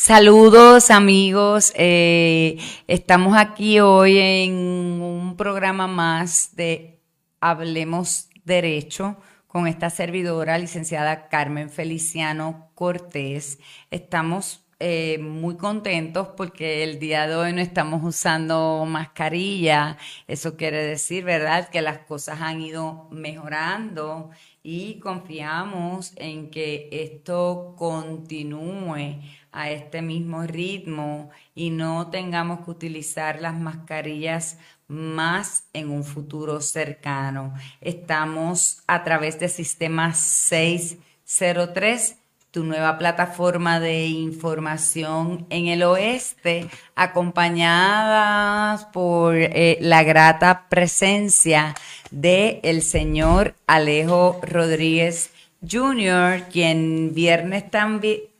Saludos amigos, eh, estamos aquí hoy en un programa más de Hablemos Derecho con esta servidora, licenciada Carmen Feliciano Cortés. Estamos eh, muy contentos porque el día de hoy no estamos usando mascarilla. Eso quiere decir, ¿verdad?, que las cosas han ido mejorando y confiamos en que esto continúe a este mismo ritmo y no tengamos que utilizar las mascarillas más en un futuro cercano. Estamos a través de Sistema 603 tu nueva plataforma de información en el oeste, acompañadas por eh, la grata presencia de el señor Alejo Rodríguez Jr., quien viernes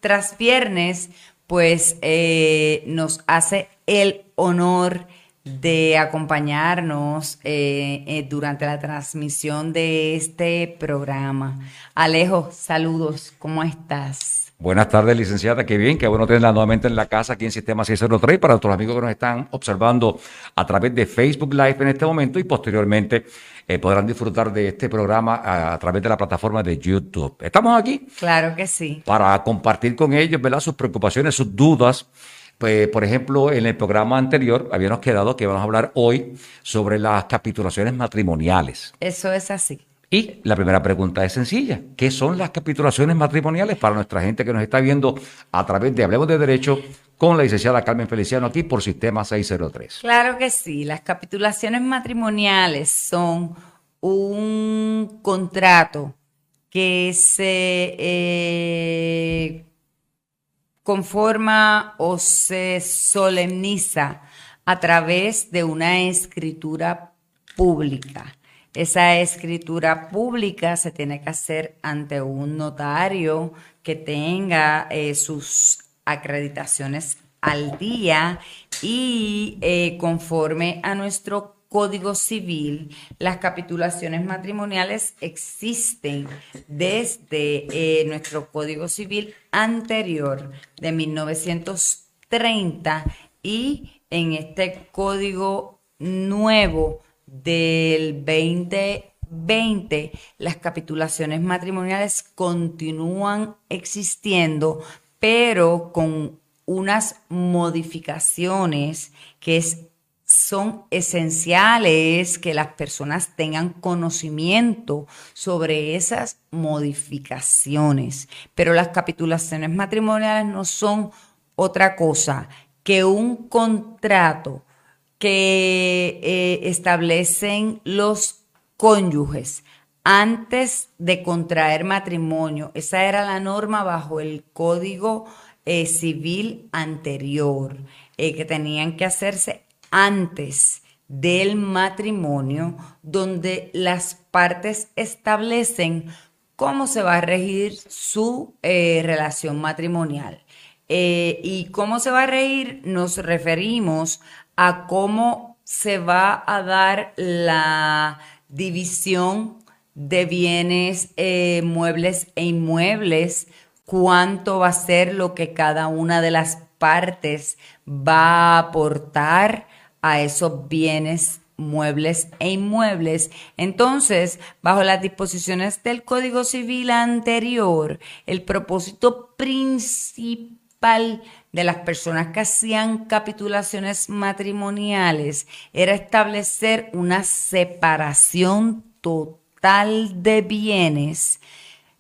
tras viernes, pues eh, nos hace el honor de acompañarnos eh, eh, durante la transmisión de este programa. Alejo, saludos, ¿cómo estás? Buenas tardes, licenciada. Qué bien, qué bueno tenerla nuevamente en la casa aquí en Sistema 603 para nuestros amigos que nos están observando a través de Facebook Live en este momento y posteriormente eh, podrán disfrutar de este programa a, a, través de la plataforma de YouTube. ¿Estamos aquí? Claro que sí. Para compartir con ellos, ¿verdad? Sus preocupaciones, sus dudas pues, por ejemplo, en el programa anterior habíamos quedado que vamos a hablar hoy sobre las capitulaciones matrimoniales. Eso es así. Y la primera pregunta es sencilla. ¿Qué son las capitulaciones matrimoniales para nuestra gente que nos está viendo a través de Hablemos de Derecho con la licenciada Carmen Feliciano aquí por Sistema 603? Claro que sí. Las capitulaciones matrimoniales son un contrato que se eh, conforma o se solemniza a través de una escritura pública. Esa escritura pública se tiene que hacer ante un notario que tenga eh, sus acreditaciones al día y eh, conforme a nuestro Código Civil, las capitulaciones matrimoniales existen desde eh, nuestro Código Civil anterior de 1930 y en este Código nuevo del 2020 las capitulaciones matrimoniales continúan existiendo, pero con unas modificaciones que son esenciales que las personas tengan conocimiento sobre esas modificaciones. Pero las capitulaciones matrimoniales no son otra cosa que un contrato que eh, establecen los cónyuges antes de contraer matrimonio. Esa era la norma bajo el Código eh, Civil anterior, eh, que tenían que hacerse antes del matrimonio, donde las partes establecen cómo se va a regir su relación matrimonial. Y cómo se va a regir, nos referimos a cómo se va a dar la división de bienes eh, muebles e inmuebles, cuánto va a ser lo que cada una de las partes va a aportar a esos bienes muebles e inmuebles. Entonces, bajo las disposiciones del Código Civil anterior, el propósito principal de las personas que hacían capitulaciones matrimoniales era establecer una separación total de bienes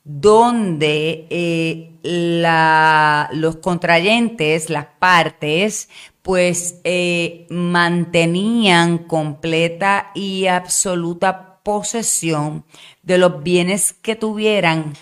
donde eh, la, los contrayentes, las partes, pues eh, mantenían completa y absoluta posesión de los bienes que tuvieran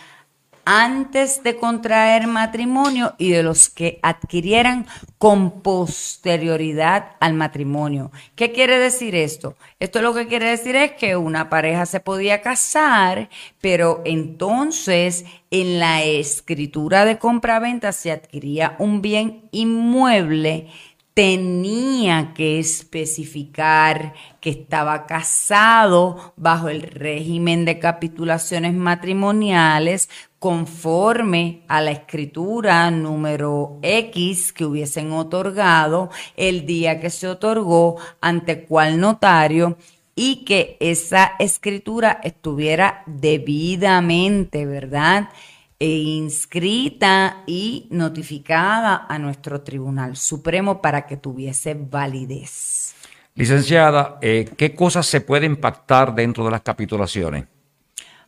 antes de contraer matrimonio y de los que adquirieran con posterioridad al matrimonio. ¿Qué quiere decir esto? Esto lo que quiere decir es que una pareja se podía casar, pero entonces en la escritura de compra-venta se adquiría un bien inmueble tenía que especificar que estaba casado bajo el régimen de capitulaciones matrimoniales conforme a la escritura número X que hubiesen otorgado el día que se otorgó ante cual notario y que esa escritura estuviera debidamente, ¿verdad? E inscrita y notificada a nuestro Tribunal Supremo para que tuviese validez. Licenciada, eh, ¿qué cosas se pueden pactar dentro de las capitulaciones?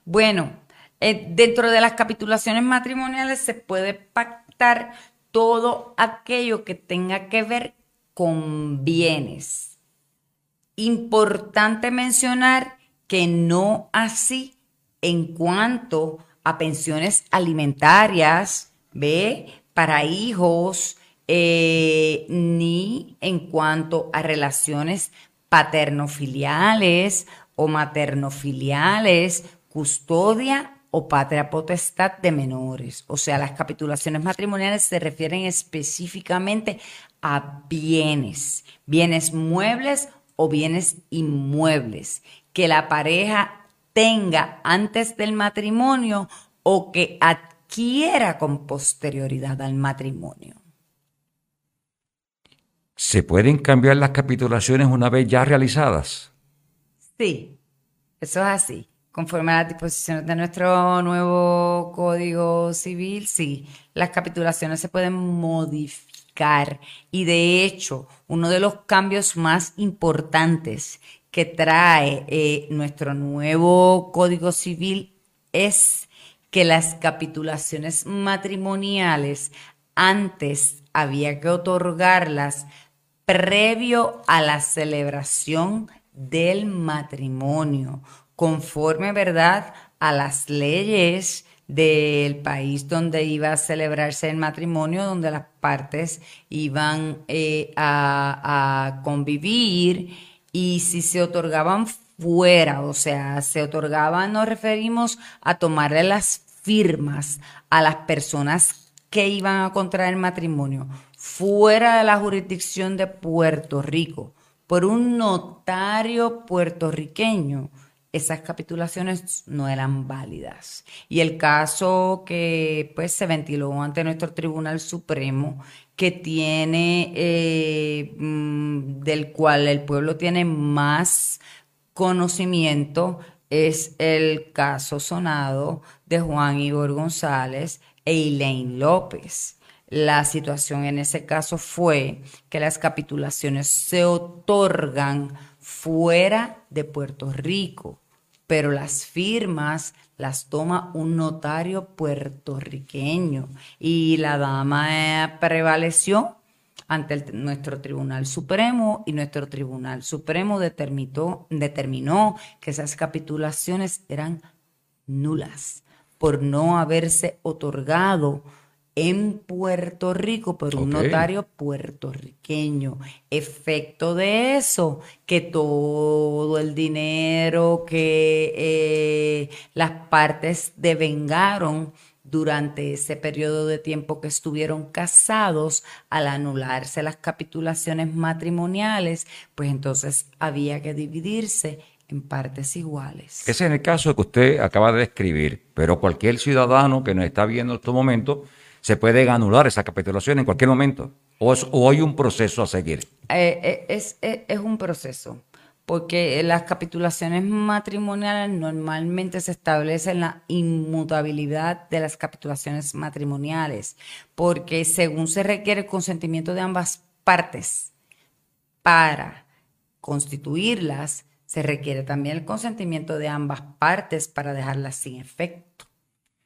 Bueno, eh, dentro de las capitulaciones matrimoniales se puede pactar todo aquello que tenga que ver con bienes. Importante mencionar que no así en cuanto a pensiones alimentarias, ¿ve? Para hijos, eh, ni en cuanto a relaciones paternofiliales o maternofiliales, custodia o patria potestad de menores. O sea, las capitulaciones matrimoniales se refieren específicamente a bienes, bienes muebles o bienes inmuebles, que la pareja tenga antes del matrimonio o que adquiera con posterioridad al matrimonio. ¿Se pueden cambiar las capitulaciones una vez ya realizadas? Sí, eso es así. Conforme a las disposiciones de nuestro nuevo Código Civil, sí, las capitulaciones se pueden modificar. Y de hecho, uno de los cambios más importantes que trae eh, nuestro nuevo Código Civil es que las capitulaciones matrimoniales antes había que otorgarlas previo a la celebración del matrimonio, conforme, ¿verdad?, a las leyes del país donde iba a celebrarse el matrimonio, donde las partes iban eh, a convivir y si se otorgaban fuera, o sea, se otorgaban, nos referimos a tomarle las firmas a las personas que iban a contraer matrimonio fuera de la jurisdicción de Puerto Rico por un notario puertorriqueño, esas capitulaciones no eran válidas. Y el caso que pues se ventiló ante nuestro Tribunal Supremo que tiene, eh, mm, del cual el pueblo tiene más conocimiento, es el caso sonado de Juan Igor González e Elaine López. La situación en ese caso fue que las capitulaciones se otorgan fuera de Puerto Rico, pero las firmas las toma un notario puertorriqueño. Y la dama prevaleció ante nuestro Tribunal Supremo y nuestro Tribunal Supremo determinó, determinó que esas capitulaciones eran nulas por no haberse otorgado en Puerto Rico por un notario puertorriqueño. Efecto de eso, que todo el dinero que eh, las partes devengaron durante ese periodo de tiempo que estuvieron casados, al anularse las capitulaciones matrimoniales, pues entonces había que dividirse en partes iguales. Ese es el caso que usted acaba de describir, pero cualquier ciudadano que nos está viendo en estos momentos se puede anular esa capitulación en cualquier momento? ¿O, hay un proceso a seguir? Eh, eh, es, es, es, un proceso, porque las capitulaciones matrimoniales normalmente se establece la inmutabilidad de las capitulaciones matrimoniales, porque según se requiere el consentimiento de ambas partes para constituirlas, se requiere también el consentimiento de ambas partes para dejarlas sin efecto.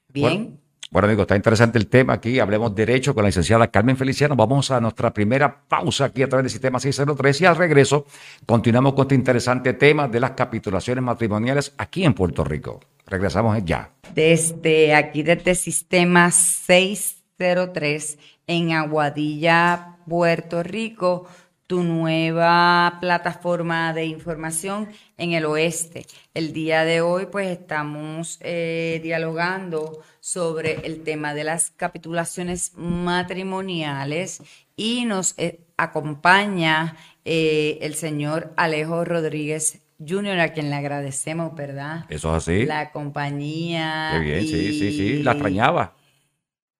Bien. Bueno, amigos, está interesante el tema aquí. Hablemos derecho con la licenciada Carmen Feliciano. Vamos a nuestra primera pausa aquí a través del sistema 603 y al regreso continuamos con este interesante tema de las capitulaciones matrimoniales aquí en Puerto Rico. Regresamos ya. Desde aquí, desde sistema 603 en Aguadilla, Puerto Rico tu nueva plataforma de información en el oeste. El día de hoy pues estamos eh, dialogando sobre el tema de las capitulaciones matrimoniales y nos eh, acompaña eh, el señor Alejo Rodríguez Junior, a quien le agradecemos, ¿verdad? Eso es así. La compañía. Qué bien, sí, sí, sí, la extrañaba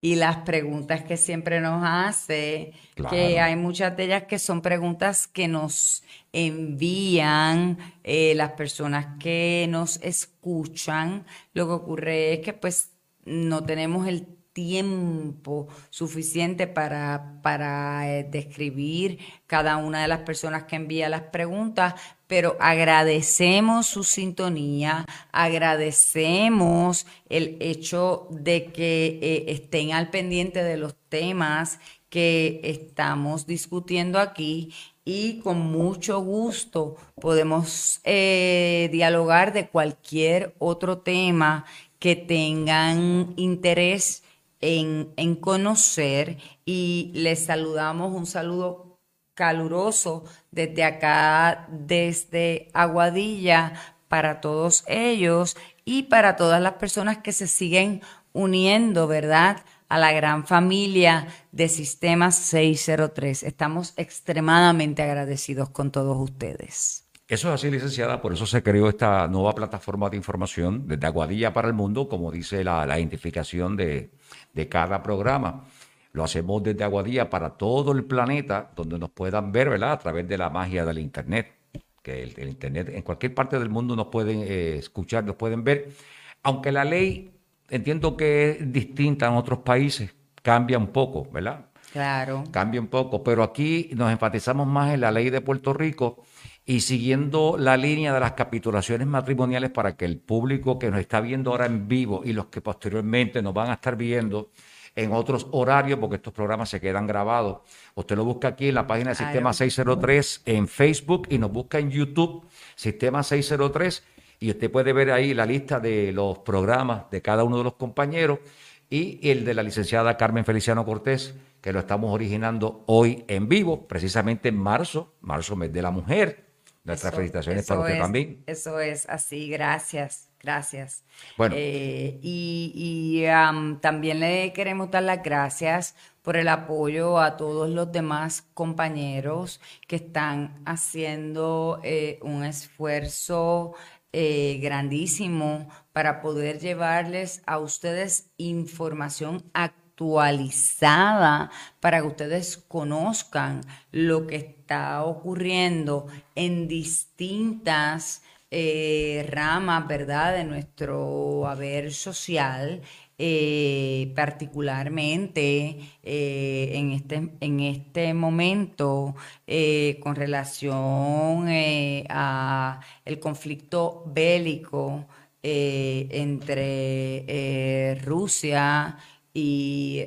y las preguntas que siempre nos hace, que hay muchas de ellas que son preguntas que nos envían eh, las personas que nos escuchan. Lo que ocurre es que pues no tenemos el tiempo suficiente para, para eh, describir cada una de las personas que envía las preguntas, pero agradecemos su sintonía, agradecemos el hecho de que eh, estén al pendiente de los temas que estamos discutiendo aquí y con mucho gusto podemos eh, dialogar de cualquier otro tema que tengan interés en, conocer y les saludamos. Un saludo caluroso desde acá, desde Aguadilla, para todos ellos y para todas las personas que se siguen uniendo, ¿verdad? A la gran familia de Sistemas 603. Estamos extremadamente agradecidos con todos ustedes. Eso es así, licenciada, por eso se creó esta nueva plataforma de información desde Aguadilla para el mundo, como dice la, identificación de, cada programa. Lo hacemos desde Aguadilla para todo el planeta, donde nos puedan ver, ¿verdad? A través de la magia del Internet. Que el, Internet, en cualquier parte del mundo nos pueden eh, escuchar, nos pueden ver. Aunque la ley, entiendo que es distinta en otros países, cambia un poco, ¿verdad? Claro. Cambia un poco, pero aquí nos enfatizamos más en la ley de Puerto Rico y siguiendo la línea de las capitulaciones matrimoniales para que el público que nos está viendo ahora en vivo y los que posteriormente nos van a estar viendo en otros horarios, porque estos programas se quedan grabados. Usted lo busca aquí en la página de Sistema 603 en Facebook y nos busca en YouTube, Sistema 603, y usted puede ver ahí la lista de los programas de cada uno de los compañeros y el de la licenciada Carmen Feliciano Cortés, que lo estamos originando hoy en vivo, precisamente en marzo, marzo mes de la mujer. Nuestras felicitaciones para usted también. Eso es así, gracias, gracias. Bueno. Eh, y, también le queremos dar las gracias por el apoyo a todos los demás compañeros que están haciendo eh, un esfuerzo eh, grandísimo para poder llevarles a ustedes información actual actualizada para que ustedes conozcan lo que está ocurriendo en distintas eh, ramas, ¿verdad?, de nuestro haber social, eh, particularmente eh, en, este, en este momento con relación a el conflicto bélico entre Rusia y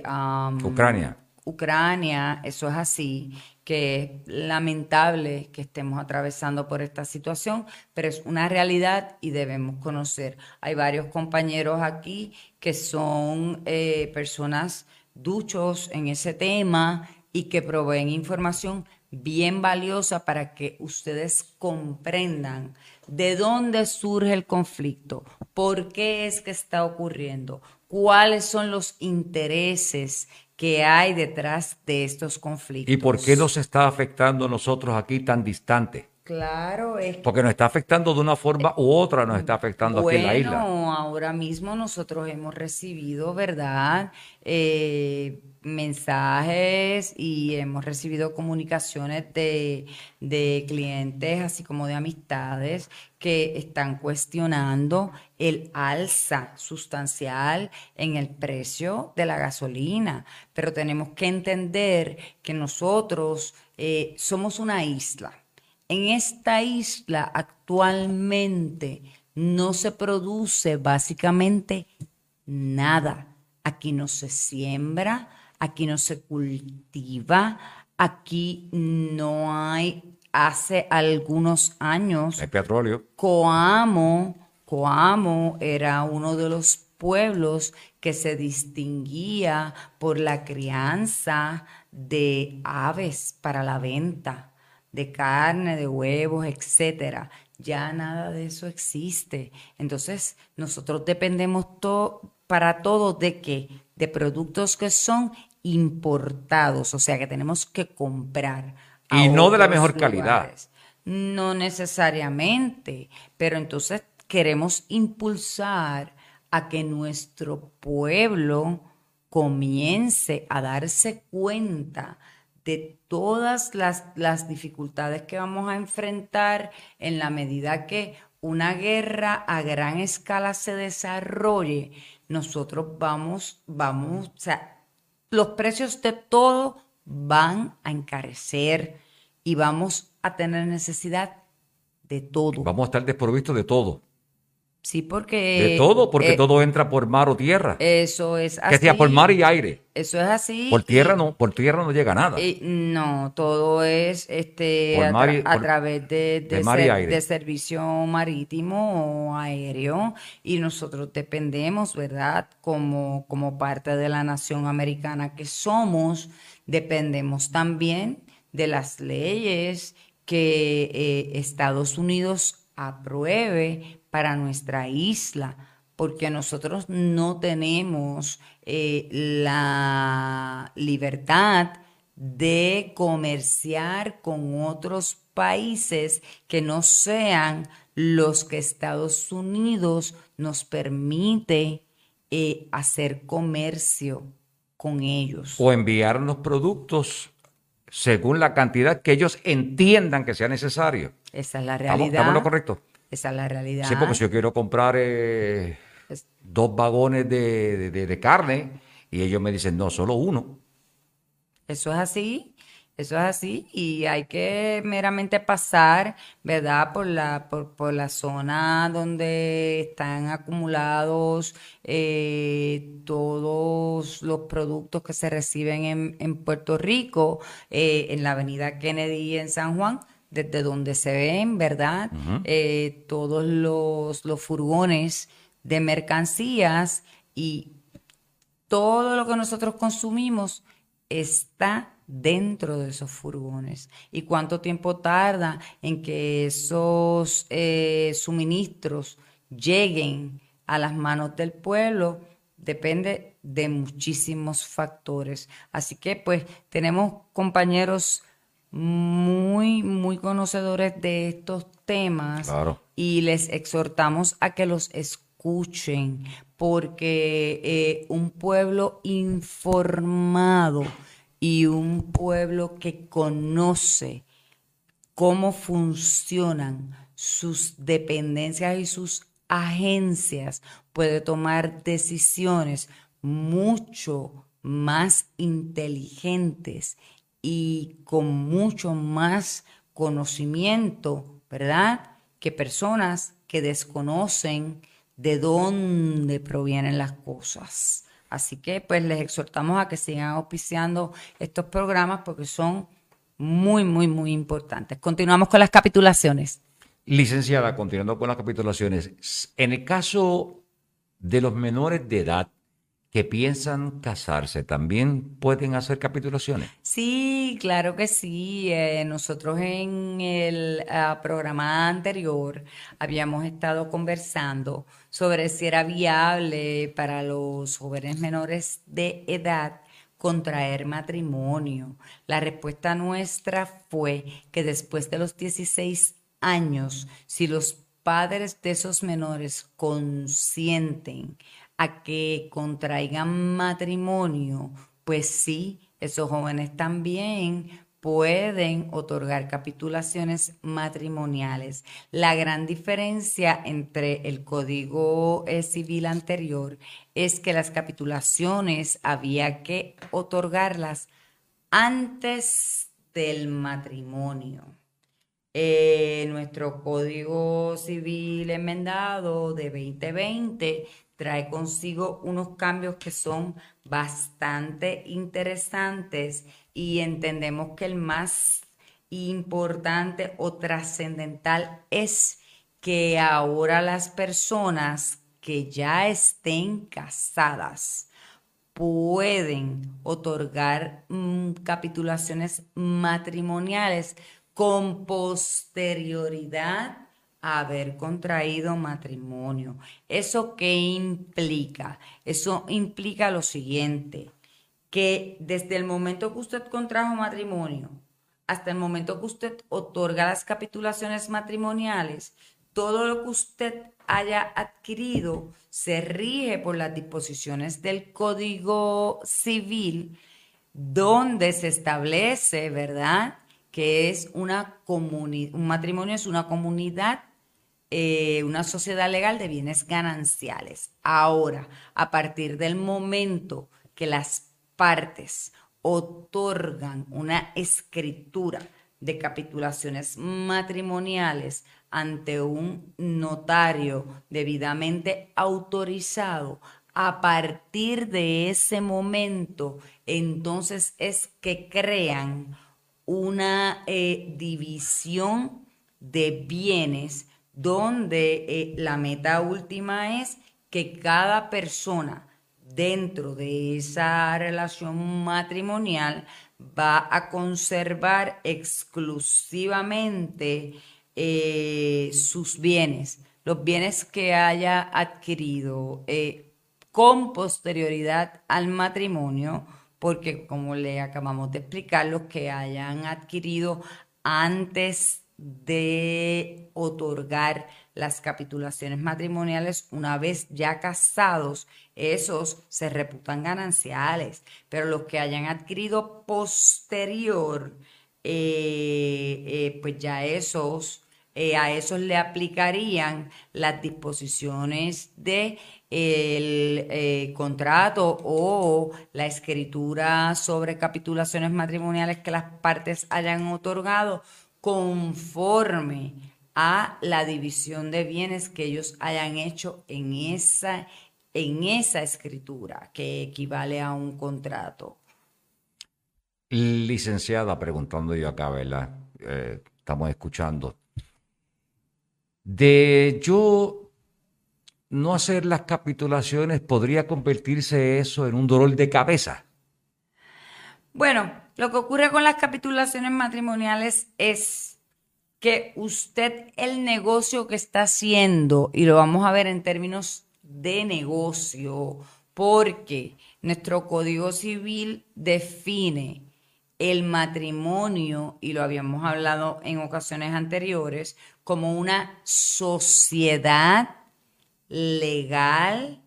Ucrania. Ucrania, eso es así, que es lamentable que estemos atravesando por esta situación, pero es una realidad y debemos conocer. Hay varios compañeros aquí que son eh, personas duchos en ese tema y que proveen información bien valiosa para que ustedes comprendan de dónde surge el conflicto, por qué es que está ocurriendo, cuáles son los intereses que hay detrás de estos conflictos. ¿Y por qué nos está afectando a nosotros aquí tan distante? Claro, es porque nos está afectando de una forma u otra, nos está afectando aquí en la isla. Bueno, ahora mismo nosotros hemos recibido, ¿verdad? Eh, mensajes y hemos recibido comunicaciones de, de, clientes, así como de amistades, que están cuestionando el alza sustancial en el precio de la gasolina. Pero tenemos que entender que nosotros eh, somos una isla. En esta isla actualmente no se produce básicamente nada. Aquí no se siembra, aquí no se cultiva, aquí no hay, hace algunos años. Petróleo. Coamo, Coamo era uno de los pueblos que se distinguía por la crianza de aves para la venta, de carne, de huevos, etcétera. Ya nada de eso existe. Entonces, nosotros dependemos todo para todo de qué? De productos que son importados, o sea, que tenemos que comprar. Y no de la mejor calidad. No necesariamente, pero entonces queremos impulsar a que nuestro pueblo comience a darse cuenta de todas las, las, dificultades que vamos a enfrentar en la medida que una guerra a gran escala se desarrolle, nosotros vamos, vamos, o sea, los precios de todo van a encarecer y vamos a tener necesidad de todo. Vamos a estar desprovistos de todo. Sí, porque... De todo, porque eh, todo entra por mar o tierra. Eso es así. Que sea por mar y aire. Eso es así. Por tierra no, por tierra no llega nada. no, todo es este a, través de, de, servicio marítimo o aéreo y nosotros dependemos, ¿verdad? Como, como parte de la nación americana que somos, dependemos también de las leyes que eh, Estados Unidos apruebe para nuestra isla, porque nosotros no tenemos eh, la libertad de comerciar con otros países que no sean los que Estados Unidos nos permite eh, hacer comercio con ellos. O enviarnos productos según la cantidad que ellos entiendan que sea necesario. Esa es la realidad. ¿Estamos, lo correcto? Esa es la realidad. Sí, porque si yo quiero comprar eh, dos vagones de, carne y ellos me dicen, no, solo uno. Eso es así. Eso es así y hay que meramente pasar, ¿verdad? Por la, por, la zona donde están acumulados eh, todos los productos que se reciben en, Puerto Rico, eh, en la avenida Kennedy en San Juan desde donde se ven, ¿verdad? Eh, todos los, los furgones de mercancías y todo lo que nosotros consumimos está dentro de esos furgones. ¿Y cuánto tiempo tarda en que esos eh, suministros lleguen a las manos del pueblo? Depende de muchísimos factores. Así que pues tenemos compañeros muy, muy conocedores de estos temas y les exhortamos a que los escuchen porque eh, un pueblo informado y un pueblo que conoce cómo funcionan sus dependencias y sus agencias puede tomar decisiones mucho más inteligentes y con mucho más conocimiento, ¿verdad? Que personas que desconocen de dónde provienen las cosas. Así que pues les exhortamos a que sigan auspiciando estos programas porque son muy, muy, muy importantes. Continuamos con las capitulaciones. Licenciada, continuando con las capitulaciones, en el caso de los menores de edad, que piensan casarse también pueden hacer capitulaciones? Sí, claro que sí. Eh, nosotros en el ah, programa anterior habíamos estado conversando sobre si era viable para los jóvenes menores de edad contraer matrimonio. La respuesta nuestra fue que después de los 16 años, si los padres de esos menores consienten a que contraigan matrimonio, pues sí, esos jóvenes también pueden otorgar capitulaciones matrimoniales. La gran diferencia entre el Código eh, Civil anterior es que las capitulaciones había que otorgarlas antes del matrimonio. Eh, nuestro Código Civil enmendado de 2020 trae consigo unos cambios que son bastante interesantes y entendemos que el más importante o trascendental es que ahora las personas que ya estén casadas pueden otorgar mm, capitulaciones matrimoniales con posterioridad haber contraído matrimonio. ¿Eso qué implica? Eso implica lo siguiente, que desde el momento que usted contrajo matrimonio hasta el momento que usted otorga las capitulaciones matrimoniales, todo lo que usted haya adquirido se rige por las disposiciones del Código Civil, donde se establece, ¿verdad?, que es una comunidad, un matrimonio es una comunidad, eh, una sociedad legal de bienes gananciales. Ahora, a partir del momento que las partes otorgan una escritura de capitulaciones matrimoniales ante un notario debidamente autorizado, a partir de ese momento, entonces es que crean una eh, división de bienes donde eh, la meta última es que cada persona dentro de esa relación matrimonial va a conservar exclusivamente eh, sus bienes, los bienes que haya adquirido con posterioridad al matrimonio porque como le acabamos de explicar, los que hayan adquirido antes de otorgar las capitulaciones matrimoniales una vez ya casados, esos se reputan gananciales, pero los que hayan adquirido posterior, eh, eh, pues ya esos, eh, a esos le aplicarían las disposiciones de contrato o la escritura sobre capitulaciones matrimoniales que las partes hayan otorgado conforme a la división de bienes que ellos hayan hecho en esa, en esa escritura que equivale a un contrato. Licenciada, preguntando yo acá, ¿verdad? Eh, estamos escuchando. De yo no hacer las capitulaciones podría convertirse eso en un dolor de cabeza? Bueno, lo que ocurre con las capitulaciones matrimoniales es que usted el negocio que está haciendo, y lo vamos a ver en términos de negocio, porque nuestro Código Civil define el matrimonio, y lo habíamos hablado en ocasiones anteriores, como una sociedad legal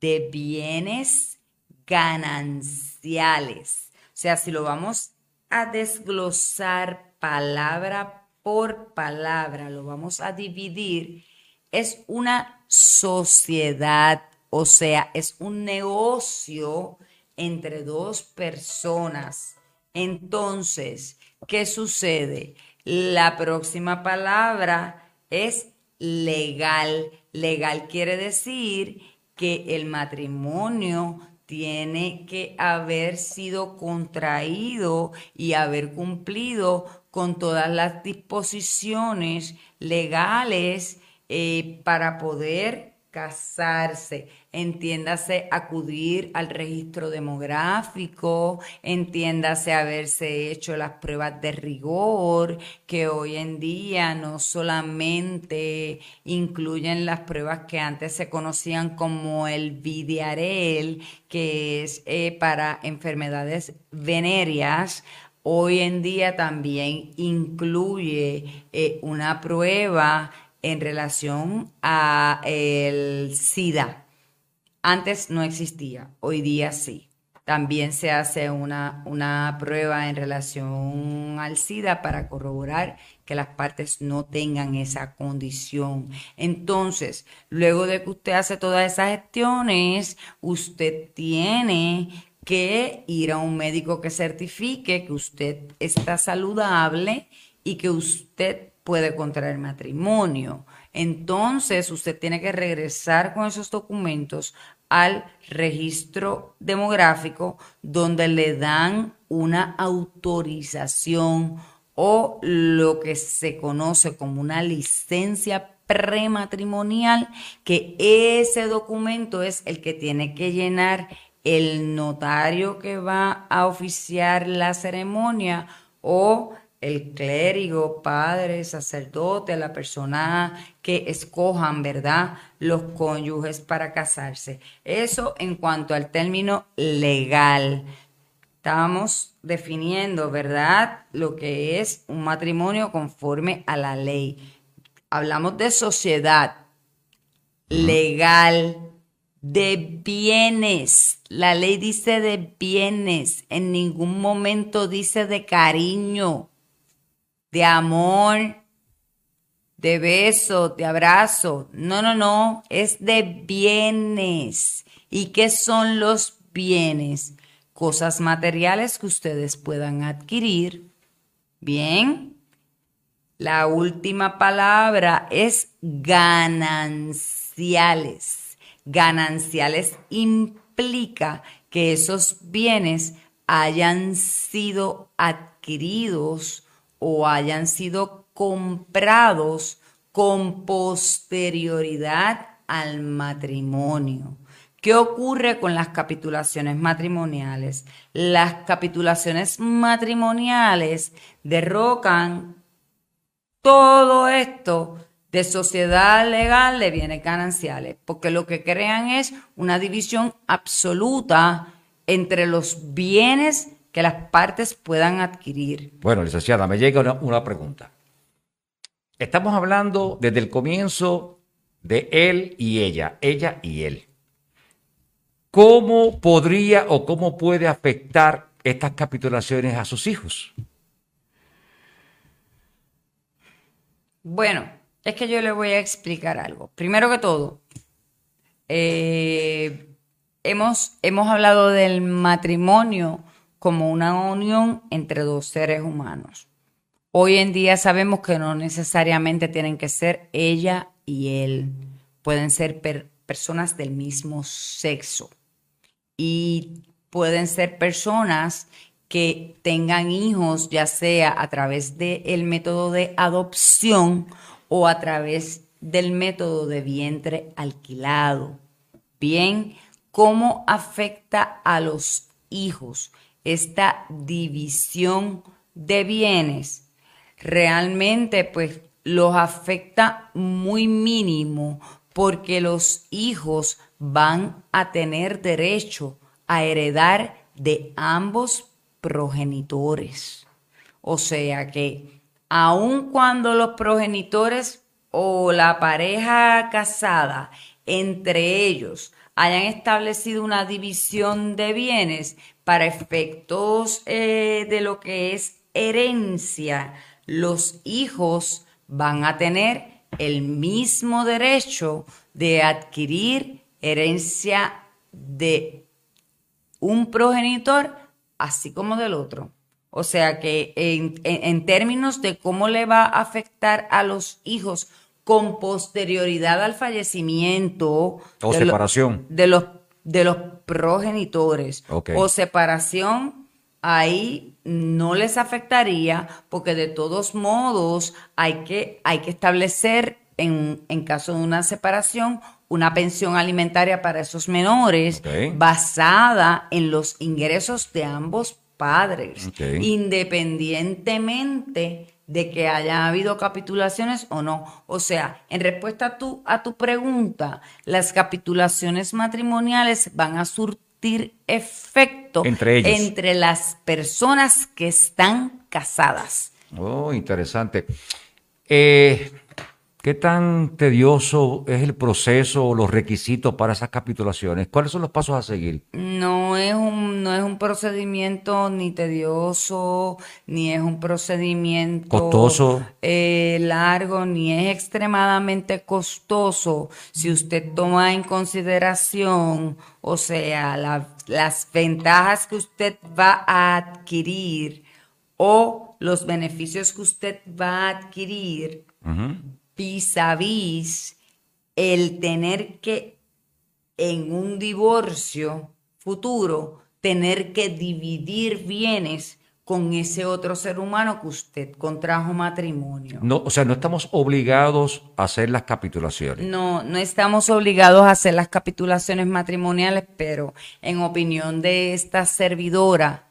de bienes gananciales. Sea, si lo vamos a desglosar palabra por palabra, lo vamos a dividir, es una sociedad, o sea, es un negocio entre dos personas. Entonces, ¿qué sucede? La próxima palabra es legal. Legal quiere decir que el matrimonio tiene que haber sido contraído y haber cumplido con todas las disposiciones legales eh, para poder casarse, entiéndase acudir al registro demográfico, entiéndase haberse hecho las pruebas de rigor, que hoy en día no solamente incluyen las pruebas que antes se conocían como el Vidiarel, que es eh, para enfermedades venéreas, hoy en día también incluye eh, una prueba en relación a el SIDA. Antes no existía, hoy día sí. También se hace una, una prueba en relación al SIDA para corroborar que las partes no tengan esa condición. Entonces, luego de que usted hace todas esas gestiones, usted tiene que ir a un médico que certifique que usted está saludable y que usted puede contraer matrimonio. Entonces usted tiene que regresar con esos documentos al registro demográfico donde le dan una autorización o lo que se conoce como una licencia prematrimonial, que ese documento es el que tiene que llenar el notario que va a oficiar la ceremonia o el clérigo, padre, sacerdote, la persona que escojan, ¿verdad? Los cónyuges para casarse. Eso en cuanto al término legal. Estamos definiendo, ¿verdad? Lo que es un matrimonio conforme a la ley. Hablamos de sociedad legal, de bienes. La ley dice de bienes. En ningún momento dice de cariño de amor, de beso, de abrazo. No, no, no, es de bienes. ¿Y qué son los bienes? Cosas materiales que ustedes puedan adquirir. Bien. La última palabra es gananciales. Gananciales implica que esos bienes hayan sido adquiridos o hayan sido comprados con posterioridad al matrimonio. ¿Qué ocurre con las capitulaciones matrimoniales? Las capitulaciones matrimoniales derrocan todo esto de sociedad legal de bienes gananciales, porque lo que crean es una división absoluta entre los bienes que las partes puedan adquirir. Bueno, licenciada, me llega una, pregunta. Estamos hablando desde el comienzo de él y ella, ella y él. ¿Cómo podría o cómo puede afectar estas capitulaciones a sus hijos? Bueno, es que yo le voy a explicar algo. Primero que todo, eh, hemos, hemos hablado del matrimonio como una unión entre dos seres humanos. Hoy en día sabemos que no necesariamente tienen que ser ella y él, pueden ser personas del mismo sexo y pueden ser personas que tengan hijos, ya sea a través del método de adopción o a través del método de vientre alquilado. Bien, ¿cómo afecta a los hijos? Esta división de bienes realmente pues los afecta muy mínimo porque los hijos van a tener derecho a heredar de ambos progenitores. O sea que aun cuando los progenitores o la pareja casada entre ellos hayan establecido una división de bienes, para efectos eh, de lo que es herencia, los hijos van a tener el mismo derecho de adquirir herencia de un progenitor, así como del otro. O sea que en, términos de cómo le va a afectar a los hijos con posterioridad al fallecimiento o separación de los de los progenitores. O separación, ahí no les afectaría porque de todos modos hay que, hay que establecer en, en caso de una separación una pensión alimentaria para esos menores basada en los ingresos de ambos padres, independientemente de que haya habido capitulaciones o no. O sea, en respuesta a tu, a tu pregunta, las capitulaciones matrimoniales van a surtir efecto entre, entre las personas que están casadas. Oh, interesante. Eh, ¿Qué tan tedioso es el proceso o los requisitos para esas capitulaciones? ¿Cuáles son los pasos a seguir? No es un, no es un procedimiento ni tedioso, ni es un procedimiento costoso, eh, largo, ni es extremadamente costoso. Si usted toma en consideración, o sea, las ventajas que usted va a adquirir o los beneficios que usted va a adquirir vis a vis el tener que en un divorcio futuro tener que dividir bienes con ese otro ser humano que usted contrajo matrimonio. No, o sea, no estamos obligados a hacer las capitulaciones. No, no estamos obligados a hacer las capitulaciones matrimoniales, pero en opinión de esta servidora,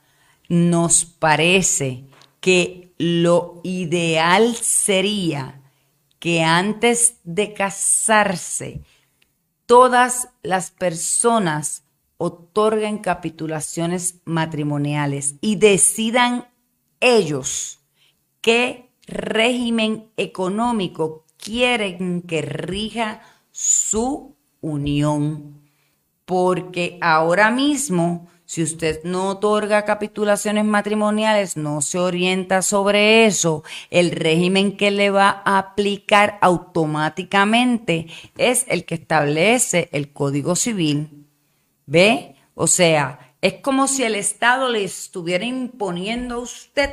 nos parece que lo ideal sería que antes de casarse, todas las personas otorguen capitulaciones matrimoniales y decidan ellos qué régimen económico quieren que rija su unión. Porque ahora mismo si usted no otorga capitulaciones matrimoniales, no se orienta sobre eso, el régimen que le va a aplicar automáticamente es el que establece el Código Civil. ¿Ve? O sea, es como si el Estado le estuviera imponiendo a usted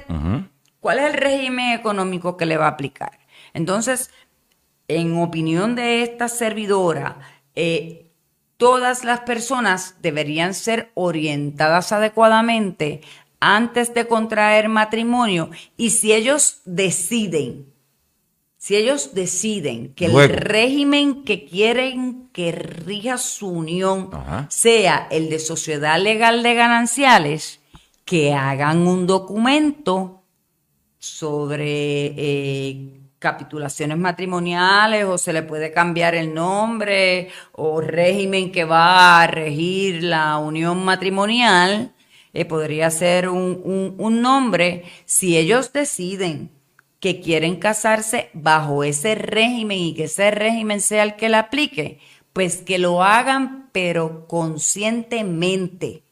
cuál es el régimen económico que le va a aplicar. Entonces, en opinión de esta servidora, eh, todas las personas deberían ser orientadas adecuadamente antes de contraer matrimonio y si ellos deciden, si ellos deciden que el régimen que quieren que rija su unión sea el de sociedad legal de gananciales, que hagan un documento sobre eh, capitulaciones matrimoniales o se le puede cambiar el nombre o régimen que va a regir la unión matrimonial, eh, podría ser un, un nombre, si ellos deciden que quieren casarse bajo ese régimen y que ese régimen sea el que le aplique, pues que lo hagan pero conscientemente,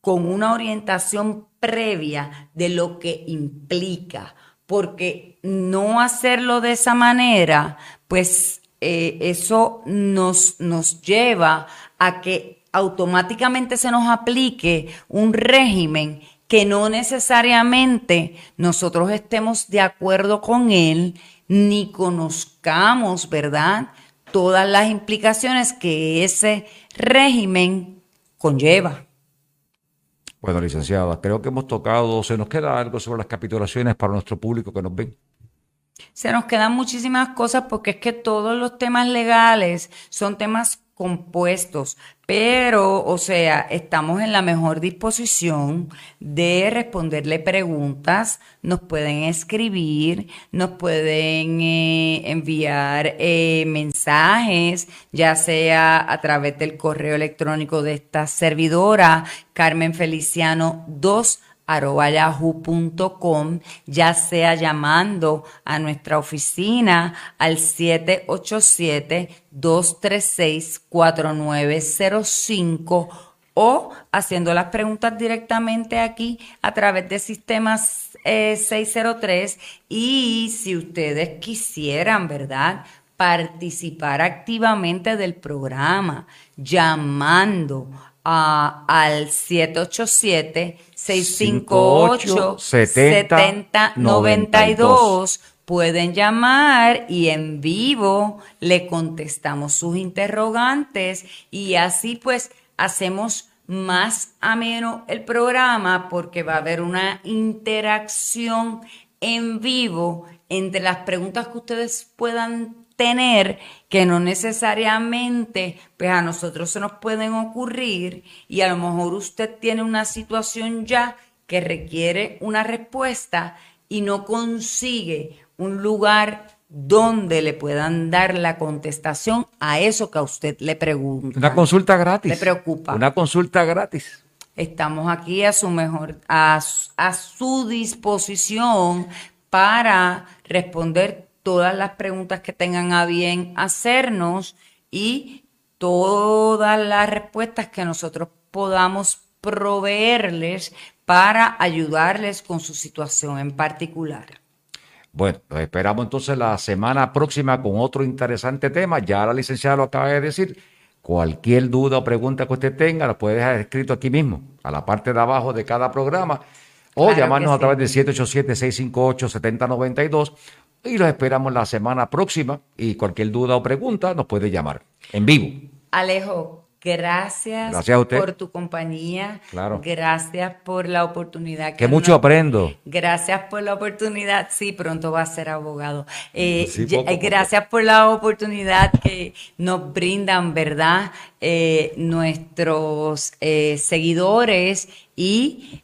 con una orientación previa de lo que implica porque no hacerlo de esa manera, pues eh, eso nos, nos lleva a que automáticamente se nos aplique un régimen que no necesariamente nosotros estemos de acuerdo con él, ni conozcamos, ¿verdad? Todas las implicaciones que ese régimen conlleva. Bueno, licenciada, creo que hemos tocado, se nos queda algo sobre las capitulaciones para nuestro público que nos ven. Se nos quedan muchísimas cosas porque es que todos los temas legales son temas compuestos, pero, o sea, estamos en la mejor disposición de responderle preguntas, nos pueden escribir, nos pueden eh, enviar eh, mensajes, ya sea a través del correo electrónico de esta servidora, Carmen Feliciano 2 yahoo.com, ya sea llamando a nuestra oficina al 787-236-4905 o haciendo las preguntas directamente aquí a través de sistemas 603 eh, y si ustedes quisieran, ¿verdad? Participar activamente del programa llamando al 787-658-7092. Pueden llamar y en vivo le contestamos sus interrogantes y así pues hacemos más ameno el programa porque va a haber una interacción en vivo entre las preguntas que ustedes puedan tener que no necesariamente pues a nosotros se nos pueden ocurrir y a lo mejor usted tiene una situación ya que requiere una respuesta y no consigue un lugar donde le puedan dar la contestación a eso que a usted le pregunta. Una consulta gratis. Le preocupa. Una consulta gratis. Estamos aquí a su mejor, a, a su disposición para responder todas las preguntas que tengan a bien hacernos y todas las respuestas que nosotros podamos proveerles para ayudarles con su situación en particular. Bueno, nos esperamos entonces la semana próxima con otro interesante tema. Ya la licenciada lo acaba de decir. Cualquier duda o pregunta que usted tenga, la puede dejar escrito aquí mismo, a la parte de abajo de cada programa, o llamarnos a través de 787-658-7092 y los esperamos la semana próxima y cualquier duda o pregunta nos puede llamar en vivo. Alejo, gracias, por tu compañía. Claro. Gracias por la oportunidad. Que, mucho aprendo. Gracias por la oportunidad. Sí, pronto va a ser abogado. Eh, gracias por la oportunidad que nos brindan, ¿verdad? Eh, nuestros eh, seguidores y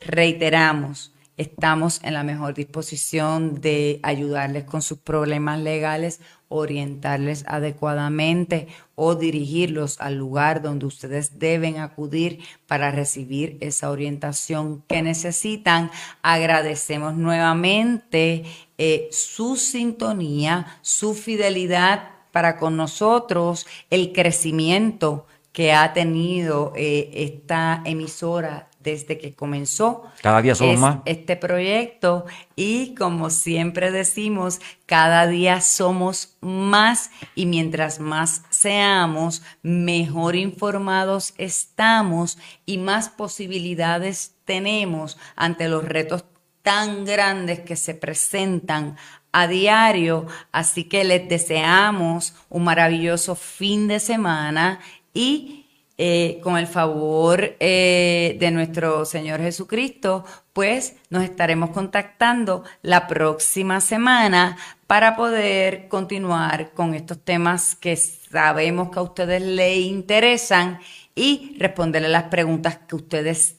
reiteramos estamos en la mejor disposición de ayudarles con sus problemas legales, orientarles adecuadamente o dirigirlos al lugar donde ustedes deben acudir para recibir esa orientación que necesitan. Agradecemos nuevamente eh, su sintonía, su fidelidad para con nosotros, el crecimiento que ha tenido eh, esta emisora desde que comenzó cada día somos más. este proyecto y como siempre decimos, cada día somos más y mientras más seamos, mejor informados estamos y más posibilidades tenemos ante los retos tan grandes que se presentan a diario. Así que les deseamos un maravilloso fin de semana y eh, con el favor eh, de nuestro Señor Jesucristo, pues nos estaremos contactando la próxima semana para poder continuar con estos temas que sabemos que a ustedes les interesan y responderle las preguntas que ustedes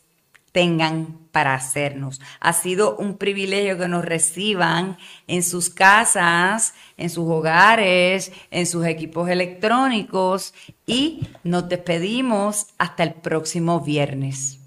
tengan para hacernos. Ha sido un privilegio que nos reciban en sus casas, en sus hogares, en sus equipos electrónicos y nos despedimos hasta el próximo viernes.